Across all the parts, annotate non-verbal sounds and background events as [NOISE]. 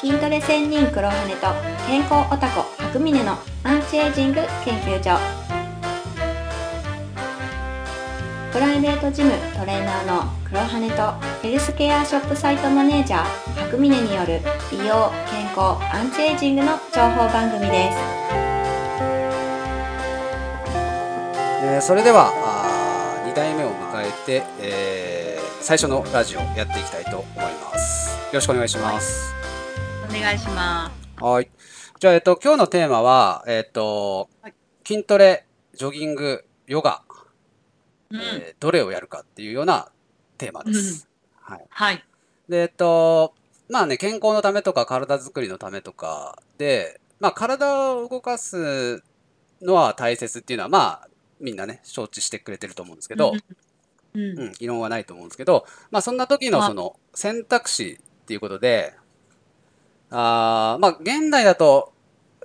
筋トレ専任黒羽と健康オタコ白峰のアンチエイジング研究所プライベートジムトレーナーの黒羽とヘルスケアショップサイトマネージャー白峰による美容健康アンチエイジングの情報番組ですえーそれではあ2代目を迎えて、えー最初のラジオやっていきたいと思います。よろしくお願いします。お願いしまはい。じゃあ、えっと、今日のテーマは、えっと、はい筋トレ、ジョギング、ヨガ、す。うん。えーどれをやるかっていうようなテーマです。はい。はい。で、えっと、まあね、健康のためとか体作りのためとかで、まあ体を動かすのは大切っていうのは、まあ、みんなね、承知してくれてると思うんですけど、うん。うん、異論はないと思うんですけど、まあそんな時のはいその選択肢っていうことで、あーまあ現代だと、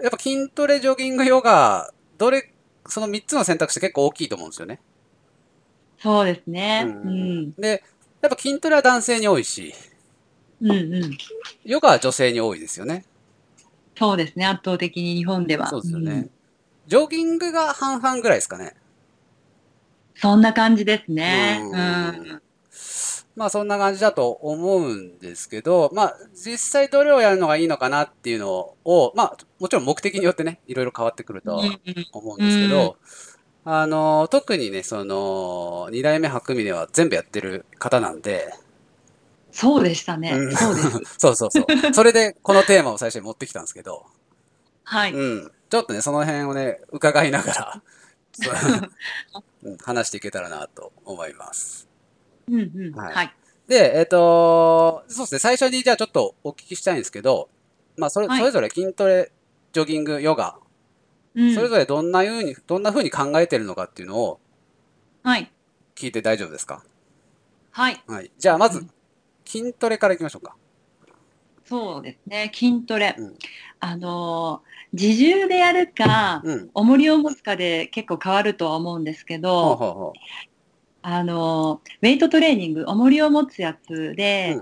やっぱ筋トレ、ジョギング、ヨガ、どれ、その3つの選択肢結構大きいと思うんですよね。そうですね。ううんん。で、やっぱ筋トレは男性に多いし、うんうん。ヨガは女性に多いですよね。そうですね。圧倒的に日本では。そうですよね。んジョギングが半々ぐらいですかね。そんな感じですね。ううんん。まあそんな感じだと思うんですけど、まあ実際どれをやるのがいいのかなっていうのを、まあもちろん目的によってね、いろいろ変わってくるとは思うんですけど、あの、特にね、その、二代目白峰は全部やってる方なんで、そうでしたね。うんそうです。[LAUGHS] そうそうそう。それでこのテーマを最初に持ってきたんですけど、はい。うん。ちょっとね、その辺をね、伺いながら、[LAUGHS] うん話していけたらなと思います。うんうん。はいはい。で、えっ、と、そうですね、最初にじゃあちょっとお聞きしたいんですけど、まあそれ、はいそれぞれ筋トレ、ジョギング、ヨガ、うんそれぞれどんなふうに、どんな風に考えてるのかっていうのをはい。聞いて大丈夫ですか？はい。はい。じゃあまずうん、筋トレからいきましょうか。そうですね。筋トレ。うんあのー、自重でやるか、うん。重りを持つかで結構変わるとは思うんですけど、あの、ウェイトトレーニング、重りを持つやつで、うん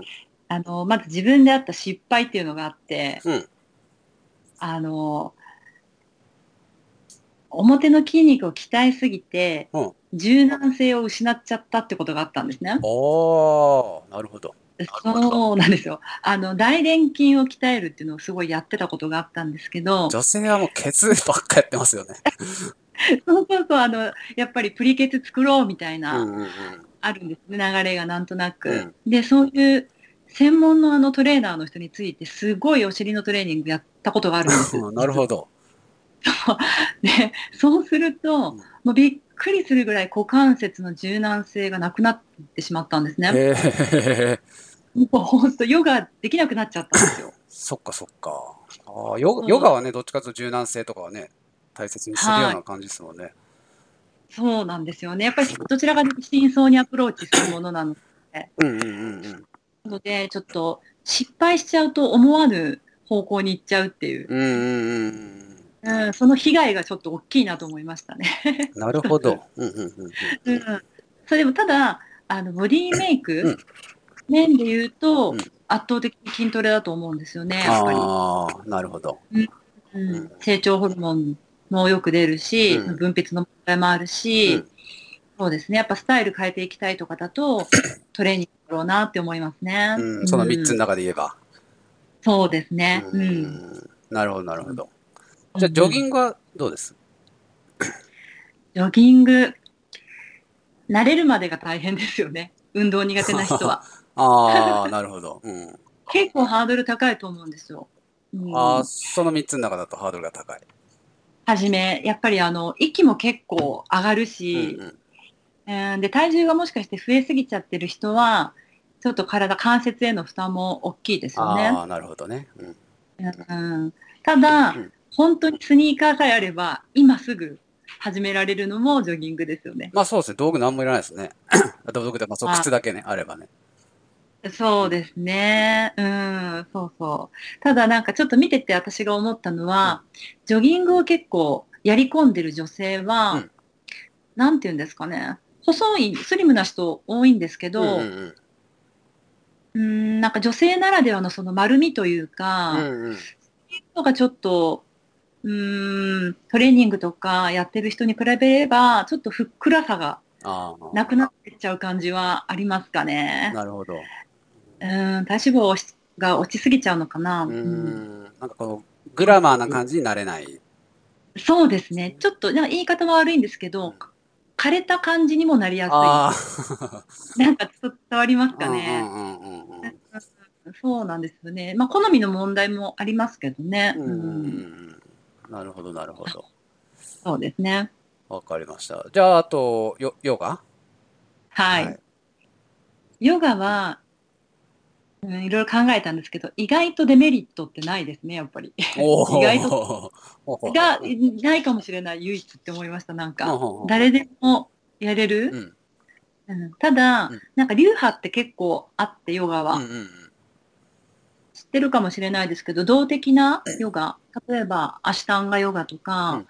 あの、まず自分であった失敗っていうのがあって、う。うん。あの、表の筋肉を鍛えすぎて、うん柔軟性を失っちゃったってことがあったんですね。おー、なるほど。そうなんですよ。あの、大臀筋を鍛えるっていうのをすごいやってたことがあったんですけど、女性はもうケツばっかやってますよね。[LAUGHS] そうそうそう、あの、やっぱりプリケツ作ろうみたいな、うんうんうん。あるんですね、流れがなんとなく。うんで、そういう専門のあのトレーナーの人について、すごいお尻のトレーニングやったことがあるんですよ。[LAUGHS] なるほど。で、そうするとうん、もうびっくりするぐらい股関節の柔軟性がなくなってしまったんですね。へえ、もう本当、ヨガできなくなっちゃったんですよ。[LAUGHS] そっかそっか。あーヨヨガはね、どっちかというと柔軟性とかはね、大切にするような感じですもんね。そうなんですよね。やっぱりどちらかというと真相にアプローチするものなのうんうんうんうん。ので、ちょっと失敗しちゃうと思わぬ方向に行っちゃうっていう、うんうんうんうん、その被害がちょっと大きいなと思いましたね。うん。なるほど。[LAUGHS] うんうんうんうん。うん、それでもただあのボディメイク、うん面で言うと、うん圧倒的に筋トレだと思うんですよねやっぱり、ああ、なるほど。うん、成長ホルモンもよく出るし、うん。分泌の問題もあるし、うん。そうですね。やっぱスタイル変えていきたいとかだと [COUGHS] トレーニングだろうなって思いますね、うん、その3つのうん中で言えば。そうですね。ううん、ん。なるほど、なるほど。じゃあ、ジョギグングはどうです？[COUGHS] ジョギング慣れるまでが大変ですよね。運動苦手な人は。[LAUGHS] ああ、なるほど。うん。結構ハードル高いと思うんですよ、うん。ああ、その3つの中だとハードルが高い。はじめ、やっぱりあの、息も結構上がるうんし、うん。えーで、体重がもしかして増えすぎちゃってる人は、ちょっと体、関節への負担も大きいですよね。ああ、なるほどね。うん。うん、ただ、うん本当にスニーカーさえあれば、今すぐ始められるのもジョギングですよね。まあそうですね。道具なんもいらないですね。[CLEARS THROAT] 道具で、まあそう、あ靴だけね、あればね。そうですね。うん、そうそう。ただなんかちょっと見てて私が思ったのは、ジョギングを結構やり込んでる女性は、うんなんて言うんですかね。細い、スリムな人多いんですけど、うんうんうんうん、なんか女性ならではのその丸みというか、うんうん。のがちょっと、うーん、トレーニングとかやってる人に比べれば、ちょっとふっくらさがああ。なくなってっちゃう感じはありますかね。なるほど。うん、体脂肪が落ちすぎちゃうのかな。うんん。なんかこの、グラマーな感じになれない。そうですね。ちょっと、なんか言い方は悪いんですけど、枯れた感じにもなりやすあい。[LAUGHS] なんかちょっと伝わりますかね。うんうんうんうん。そうなんですよね。まあ、好みの問題もありますけどね。うんうんううんんなるほど、なるほど。そうですね。わかりました。じゃあ、あと、ヨヨガ？はい。はいヨガは、うん、いろいろ考えたんですけど、意外とデメリットってないですね、やっぱり。意外ほほほが、ないかもしれない、唯一って思いました、なんか。誰でもやれる。うんうんただ、うんなんか流派って結構あって、ヨガは。うんうん知ってるかもしれないですけど、動的なヨガ、例えばアシュタンガヨガとうんか、うん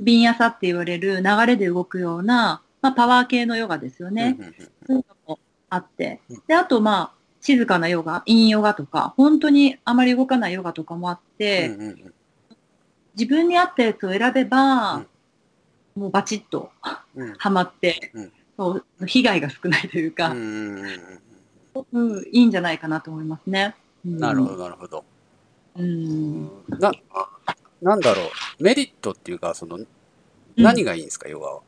ビンヤサって言われる流れで動くような、まあ、パワー系のヨガですよね。うんうんうんそういうのもあってうん。で、あとまあ、静かなヨガ、陰ヨガとか、本当にあまり動かないヨガとかもあって、うんうんうん自分に合ったやつを選べば、もうバチッとうんハマって、うんそう被害が少ないといううか、んうんうんうんいいんじゃないかなと思いますね。うんなるほど、なるほど。うん。な、なんだろう、メリットっていうか、その、何がいいんですか、ヨガは？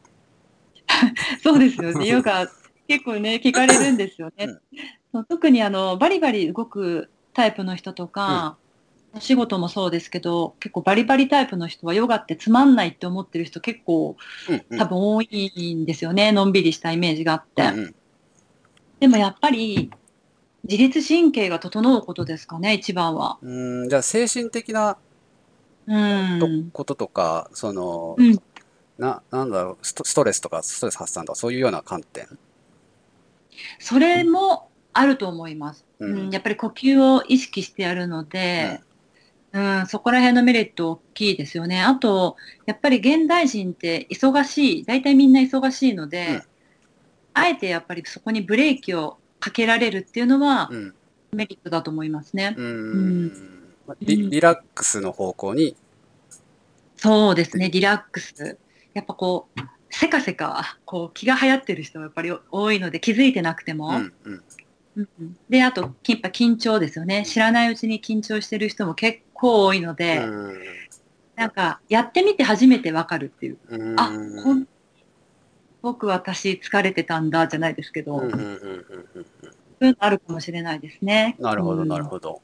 [LAUGHS] そうですよね。ヨガ、結構ね、聞かれるんですよね。うん特にあの、バリバリ動くタイプの人とか、お仕事もそうですけど、結構バリバリタイプの人はヨガってつまんないって思ってる人結構うんうん多分多いんですよね。のんびりしたイメージがあって。うんうんでもやっぱり、自律神経が整うことですかね、一番は。うん、じゃあ精神的なうん。とこととか、その、うんな、なんだろうスト、ストレスとか、ストレス発散とか、そういうような観点？それもあると思います。ううんん、やっぱり呼吸を意識してやるので、うん、そこら辺のメリット大きいですよね。あと、やっぱり現代人って忙しい、大体みんな忙しいので、うんあえてやっぱりそこにブレーキをかけられるっていうのはうん。メリットだと思いますね。うん。リラックスの方向に、そうですね、リラックス。やっぱこう、せかせか、こう気が流行ってる人がやっぱり多いので気づいてなくても。うんうんうんうんで、あと、やっぱ緊張ですよね。知らないうちに緊張してる人も結構多いので、なんか、やってみて初めてわかるっていう。うんあ、こん僕私疲れてたんだじゃないですけど、うんうんうんそううんうんいうのあるかもしれないですね。なるほど、うんなるほど。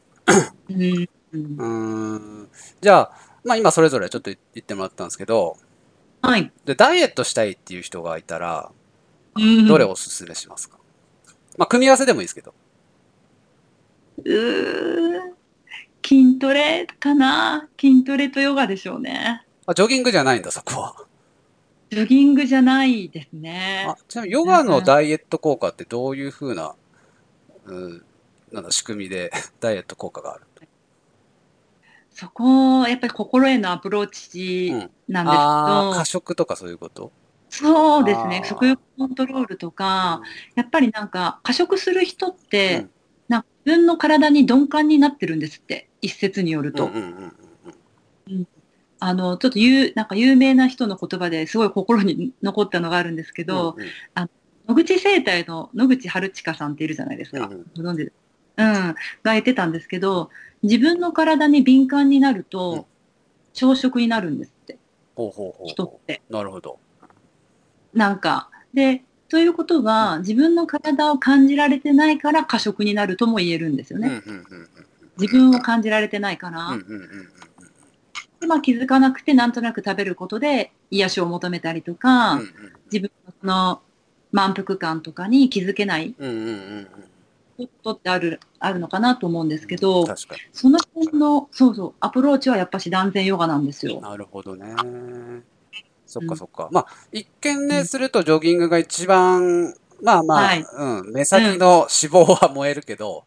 うんうん。じゃあ、まあ今それぞれちょっと言ってもらったんですけど、はい。で、ダイエットしたいっていう人がいたら、うんどれをおすすめしますか？まあ組み合わせでもいいですけど。うー筋トレかな？筋トレとヨガでしょうね。あ、ジョギングじゃないんだ、そこは。ジョギングじゃないですねあ。ちなみにヨガのダイエット効果ってどういうふうな、うん、なんだ、仕組みで [LAUGHS] ダイエット効果がある？そこ、やっぱり心へのアプローチうん。なんですけど、ああ、過食とかそういうこと？そうですね。食欲コントロールとか、やっぱりなんか過食する人って、うん。なんか自分の体に鈍感になってるんですって、一説によると。うんうんうんうんあの、ちょっと有、なんか有名な人の言葉ですごい心に残ったのがあるんですけど、うんうん。野口生態の野口春近さんっているじゃないですか。うんうん。ご存知でうん。が言ってたんですけど、自分の体に敏感になるうんと、朝食になるんですって、ほうほうほう人って。なるほど。なんか。で、ということは、自分の体を感じられてないから過食になるとも言えるんですよね。自分を感じられてないから。でまあ、気づかなくてなんとなく食べることで癒しを求めたりとか、うん自分のその満腹感とかに気づけないことってあるあるのかなと思うんですけど、その辺のそうそうアプローチはやっぱし断然ヨガなんですに。よ。なるほどね。そっかそっか。まあ、一見ね、するとジョギングが一番、まあまあ、はいうん、目先の脂肪は燃えるけど、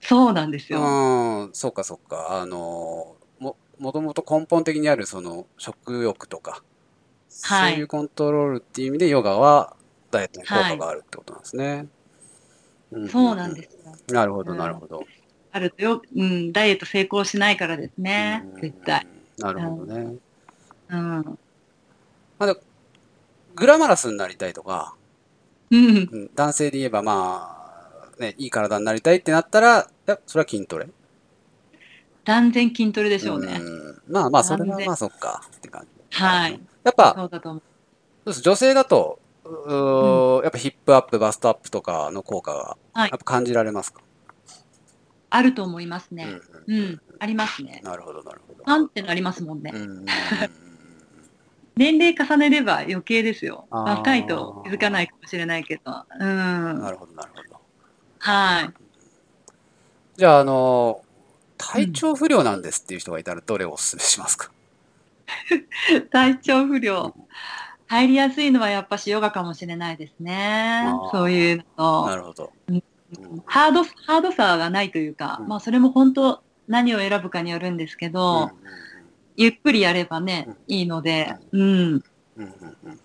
そうなんですよ。うん、そっかそっか。あの、も、もともと根本的にあるその食欲とか、はいそういうコントロールっていう意味でヨガはダイエットに効果があるってことなんですね。そうなんです。なるほど、うんなるほど。あるとよ、うん、ダイエット成功しないからですねうん、絶対。。なるほどね。うん。グラマラスになりたいとか、うん。うん男性で言えばまあ、ね、いい体になりたいってなったら、いや、それは筋トレ断然筋トレでしょうね。んまあまあ、それはまあそっかって感じ。はい。やっぱ、そうだと思う。そうです女性だと、うーやっぱヒップアップ、バストアップとかの効果が、はいやっぱ感じられますか、あると思いますね。うんうんうん。ありますね。なるほど、なるほど。パンってなりますもんねうん。うんうんうん年齢重ねれば余計ですよ。若いと気づかないかもしれないけど。うん。なるほど、なるほど。はい。じゃあ、あの、体調不良なんですっていう人がいたら、どれをお勧めしますか、[LAUGHS] 体調不良。入りやすいのはやっぱしヨガかもしれないですね。そういうのと。なるほど。うんうんハード、ハードさがないというか、うんまあそれも本当何を選ぶかによるんですけど、ゆっくりやればね、いいので、うん。うんうんうん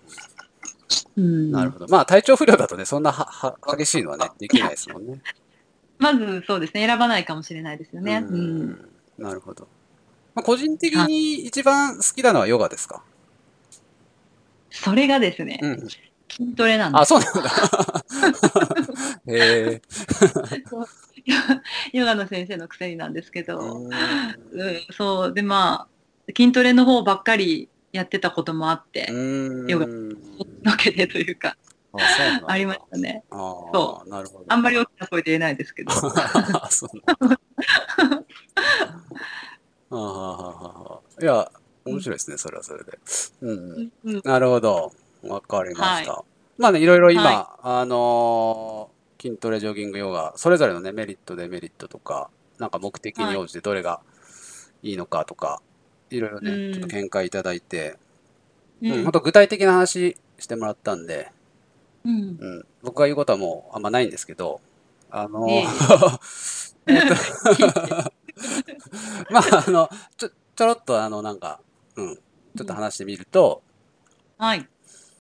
うん、なるほど。まあ、体調不良だとね、そんなはは激しいのはね、できないですもんね。[LAUGHS] まずそうですね、選ばないかもしれないですよね。ううん。んなるほど。まあ、個人的に一番好きなのはヨガですか、それがですね、うん、筋トレなんであ、す。そうなんだ。[LAUGHS] へえ。[LAUGHS] ヨガの先生のくせになんですけど、うんうん、そう。で、まあ、筋トレの方ばっかりやってたこともあって、ヨガのけでというか、あありましたね。あそなるほど。あんまり大きな声で言えないですけど。[LAUGHS] あそう。あははははいや、面白いですね、それはそれで。うん、うん。なるほど。わかりました。まあね、いろいろ今、はあのー筋トレ、ジョギング、ヨガ、それぞれのね、メリット、デメリットとか、なんか目的に応じてどれがいいのかとか、いろいろね、うん。ちょっと見解いただいて、ううんん、本当具体的な話してもらったんで、うん。うん、僕が言うことはもうあんまないんですけど、あのいえい [LAUGHS] えっと [LAUGHS] まあ、あの、ちょ、ちょろっとあの、なんか、うん、ちょっと話してみると、はい。